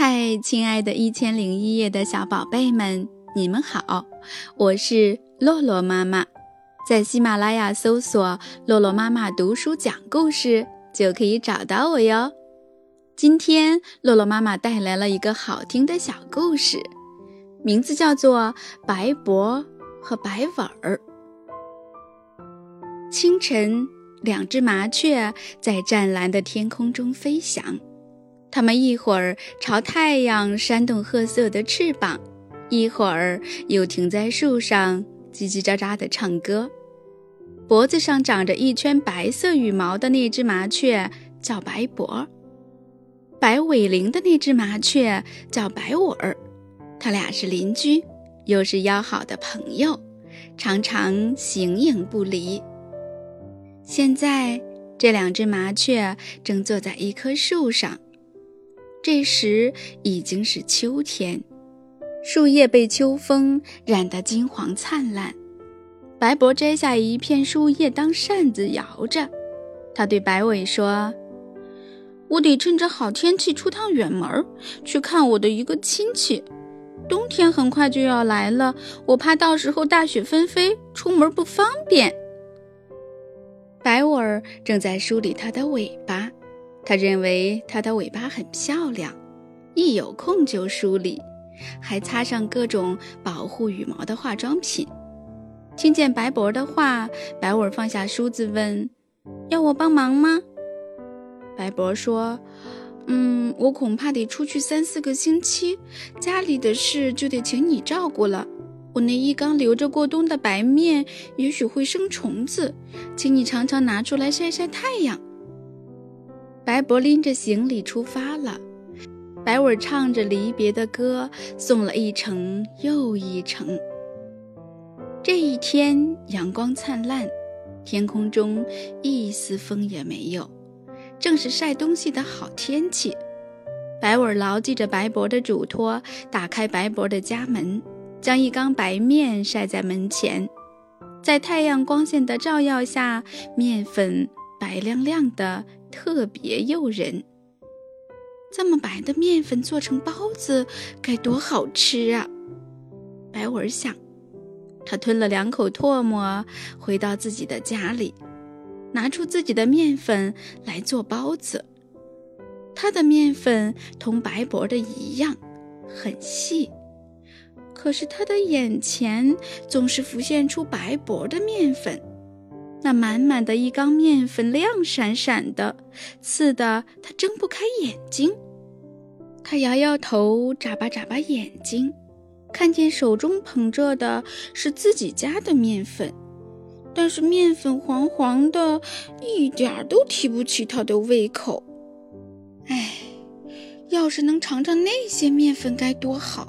嗨，亲爱的《一千零一夜》的小宝贝们，你们好！我是洛洛妈妈，在喜马拉雅搜索“洛洛妈妈读书讲故事”就可以找到我哟。今天，洛洛妈妈带来了一个好听的小故事，名字叫做《白脖和白尾儿》。清晨，两只麻雀在湛蓝的天空中飞翔。它们一会儿朝太阳扇动褐色的翅膀，一会儿又停在树上叽叽喳喳地唱歌。脖子上长着一圈白色羽毛的那只麻雀叫白脖，白尾翎的那只麻雀叫白尾儿。它俩是邻居，又是要好的朋友，常常形影不离。现在，这两只麻雀正坐在一棵树上。这时已经是秋天，树叶被秋风染得金黄灿烂。白伯摘下一片树叶当扇子摇着，他对白尾说：“我得趁着好天气出趟远门，去看我的一个亲戚。冬天很快就要来了，我怕到时候大雪纷飞，出门不方便。”白尾正在梳理它的尾巴。他认为它的尾巴很漂亮，一有空就梳理，还擦上各种保护羽毛的化妆品。听见白博的话，白尾放下梳子问：“要我帮忙吗？”白博说：“嗯，我恐怕得出去三四个星期，家里的事就得请你照顾了。我那一缸留着过冬的白面也许会生虫子，请你常常拿出来晒晒太阳。”白脖拎着行李出发了，白尾唱着离别的歌，送了一程又一程。这一天阳光灿烂，天空中一丝风也没有，正是晒东西的好天气。白尾牢记着白脖的嘱托，打开白脖的家门，将一缸白面晒在门前，在太阳光线的照耀下，面粉白亮亮的。特别诱人，这么白的面粉做成包子该多好吃啊！白文想，他吞了两口唾沫，回到自己的家里，拿出自己的面粉来做包子。他的面粉同白脖的一样，很细，可是他的眼前总是浮现出白脖的面粉。那满满的一缸面粉亮闪闪的，刺得他睁不开眼睛。他摇摇头，眨巴眨巴眼睛，看见手中捧着的是自己家的面粉，但是面粉黄黄的，一点儿都提不起他的胃口。唉，要是能尝尝那些面粉该多好！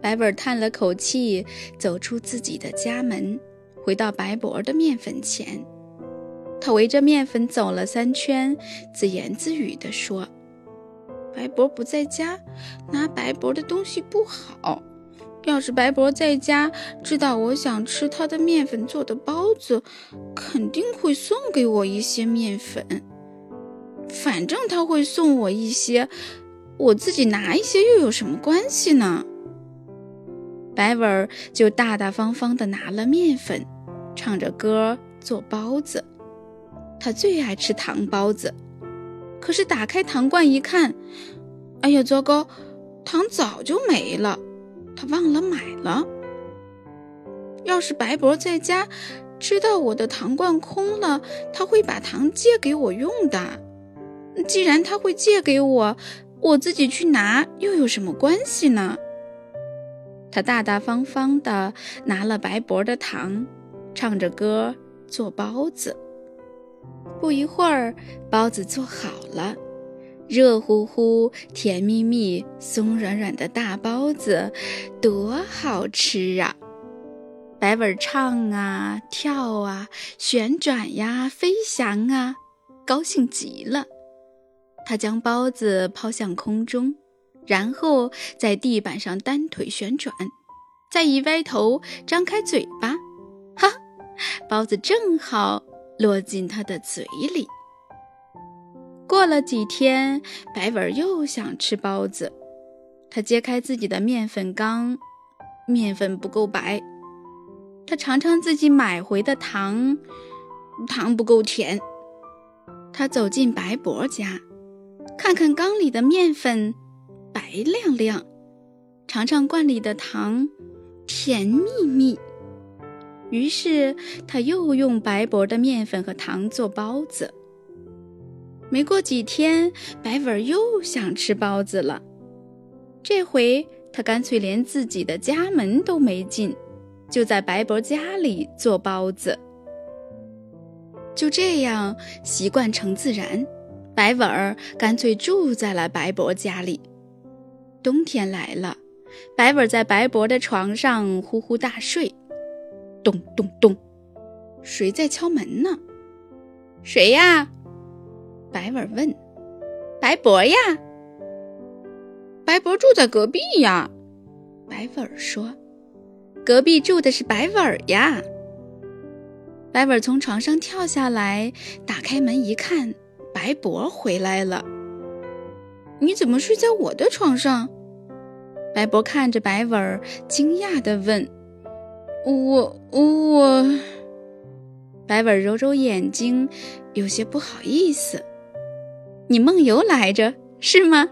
白尾叹了口气，走出自己的家门。回到白脖的面粉前，他围着面粉走了三圈，自言自语地说：“白博不在家，拿白博的东西不好。要是白博在家，知道我想吃他的面粉做的包子，肯定会送给我一些面粉。反正他会送我一些，我自己拿一些又有什么关系呢？”白文儿就大大方方地拿了面粉。唱着歌做包子，他最爱吃糖包子。可是打开糖罐一看，哎呀，糟糕，糖早就没了，他忘了买了。要是白博在家，知道我的糖罐空了，他会把糖借给我用的。既然他会借给我，我自己去拿又有什么关系呢？他大大方方地拿了白博的糖。唱着歌做包子，不一会儿，包子做好了，热乎乎、甜蜜蜜、松软软的大包子，多好吃啊！白尾唱啊，跳啊，旋转呀，飞翔啊，高兴极了。他将包子抛向空中，然后在地板上单腿旋转，再一歪头，张开嘴巴。包子正好落进他的嘴里。过了几天，白文又想吃包子。他揭开自己的面粉缸，面粉不够白。他尝尝自己买回的糖，糖不够甜。他走进白伯家，看看缸里的面粉，白亮亮；尝尝罐里的糖，甜蜜蜜。于是他又用白伯的面粉和糖做包子。没过几天，白文又想吃包子了。这回他干脆连自己的家门都没进，就在白伯家里做包子。就这样，习惯成自然，白文儿干脆住在了白伯家里。冬天来了，白文在白伯的床上呼呼大睡。咚咚咚，谁在敲门呢？谁呀？白文问：“白伯呀，白伯住在隔壁呀。”白文说：“隔壁住的是白文呀。”白文从床上跳下来，打开门一看，白伯回来了。“你怎么睡在我的床上？”白伯看着白文，惊讶地问：“我我我……”白文揉揉眼睛，有些不好意思。你梦游来着是吗？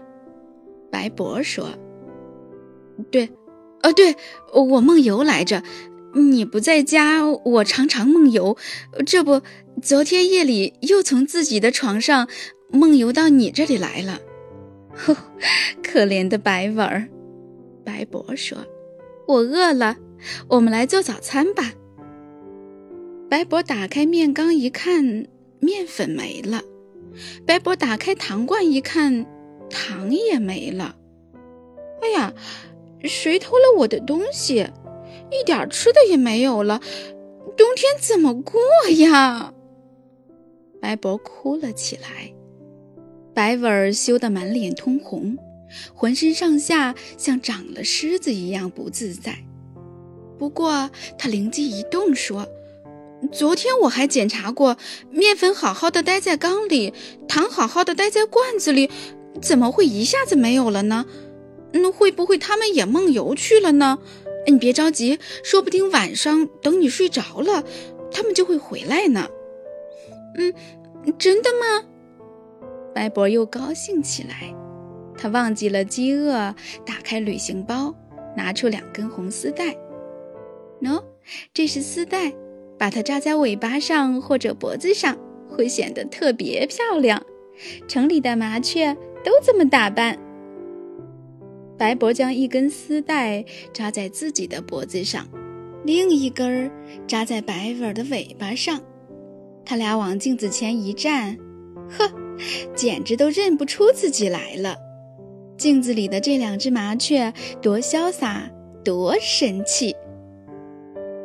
白博说：“对，哦，对我梦游来着。你不在家，我常常梦游。这不，昨天夜里又从自己的床上梦游到你这里来了。呵 可怜的白文儿。”白博说：“我饿了，我们来做早餐吧。”白博打开面缸一看，面粉没了。白博打开糖罐一看，糖也没了。哎呀，谁偷了我的东西？一点吃的也没有了，冬天怎么过呀？白博哭了起来。白文儿羞得满脸通红，浑身上下像长了虱子一样不自在。不过他灵机一动，说。昨天我还检查过，面粉好好的待在缸里，糖好好的待在罐子里，怎么会一下子没有了呢？那会不会他们也梦游去了呢？你别着急，说不定晚上等你睡着了，他们就会回来呢。嗯，真的吗？白博又高兴起来，他忘记了饥饿，打开旅行包，拿出两根红丝带。喏，这是丝带。把它扎在尾巴上或者脖子上，会显得特别漂亮。城里的麻雀都这么打扮。白博将一根丝带扎在自己的脖子上，另一根扎在白文的尾巴上。他俩往镜子前一站，呵，简直都认不出自己来了。镜子里的这两只麻雀多潇洒，多神气！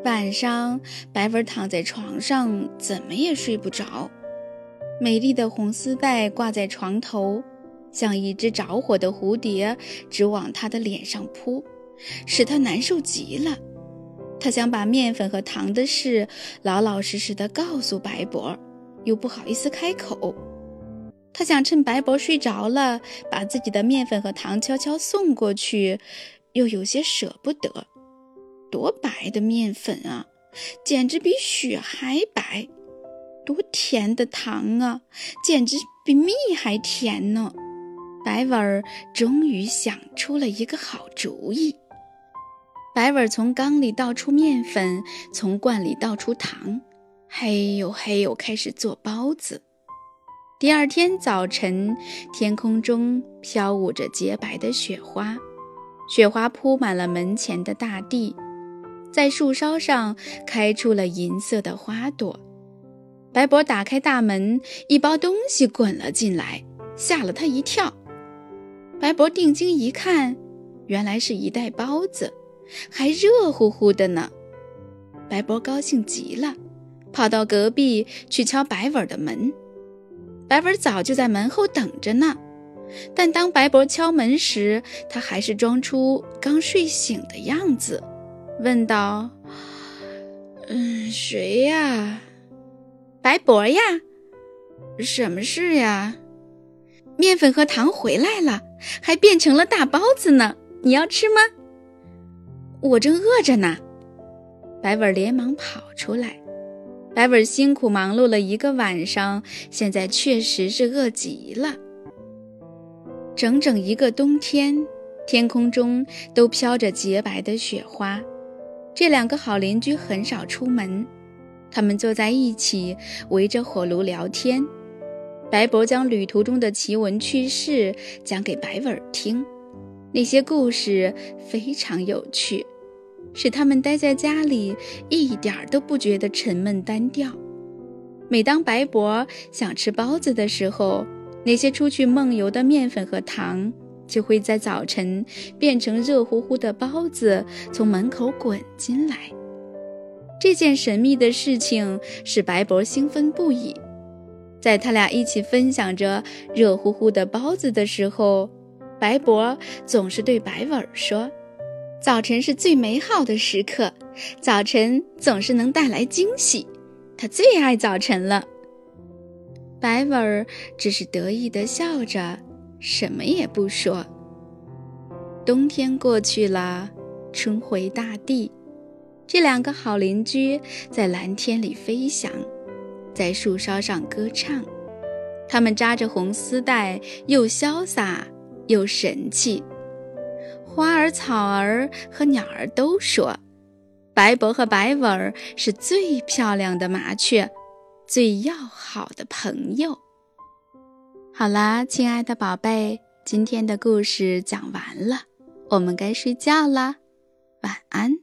晚上，白文躺在床上，怎么也睡不着。美丽的红丝带挂在床头，像一只着火的蝴蝶，直往他的脸上扑，使他难受极了。他想把面粉和糖的事老老实实的告诉白博，又不好意思开口。他想趁白博睡着了，把自己的面粉和糖悄悄送过去，又有些舍不得。多白的面粉啊，简直比雪还白；多甜的糖啊，简直比蜜还甜呢。白文儿终于想出了一个好主意。白文儿从缸里倒出面粉，从罐里倒出糖，嘿呦嘿呦，开始做包子。第二天早晨，天空中飘舞着洁白的雪花，雪花铺满了门前的大地。在树梢上开出了银色的花朵。白博打开大门，一包东西滚了进来，吓了他一跳。白博定睛一看，原来是一袋包子，还热乎乎的呢。白博高兴极了，跑到隔壁去敲白文的门。白文早就在门后等着呢，但当白博敲门时，他还是装出刚睡醒的样子。问道：“嗯，谁呀？白博呀？什么事呀？面粉和糖回来了，还变成了大包子呢！你要吃吗？我正饿着呢。白文连忙跑出来。白文辛苦忙碌了一个晚上，现在确实是饿极了。整整一个冬天，天空中都飘着洁白的雪花。这两个好邻居很少出门，他们坐在一起，围着火炉聊天。白伯将旅途中的奇闻趣事讲给白尾听，那些故事非常有趣。使他们待在家里一点儿都不觉得沉闷单调。每当白伯想吃包子的时候，那些出去梦游的面粉和糖就会在早晨变成热乎乎的包子，从门口滚进来。这件神秘的事情使白博兴奋不已。在他俩一起分享着热乎乎的包子的时候，白博总是对白尾说。早晨是最美好的时刻，早晨总是能带来惊喜。他最爱早晨了。白尾只是得意地笑着，什么也不说。冬天过去了，春回大地。这两个好邻居在蓝天里飞翔，在树梢上歌唱。他们扎着红丝带，又潇洒又神气。花儿、草儿和鸟儿都说，白伯和白尾儿是最漂亮的麻雀，最要好的朋友。好啦，亲爱的宝贝，今天的故事讲完了，我们该睡觉啦，晚安。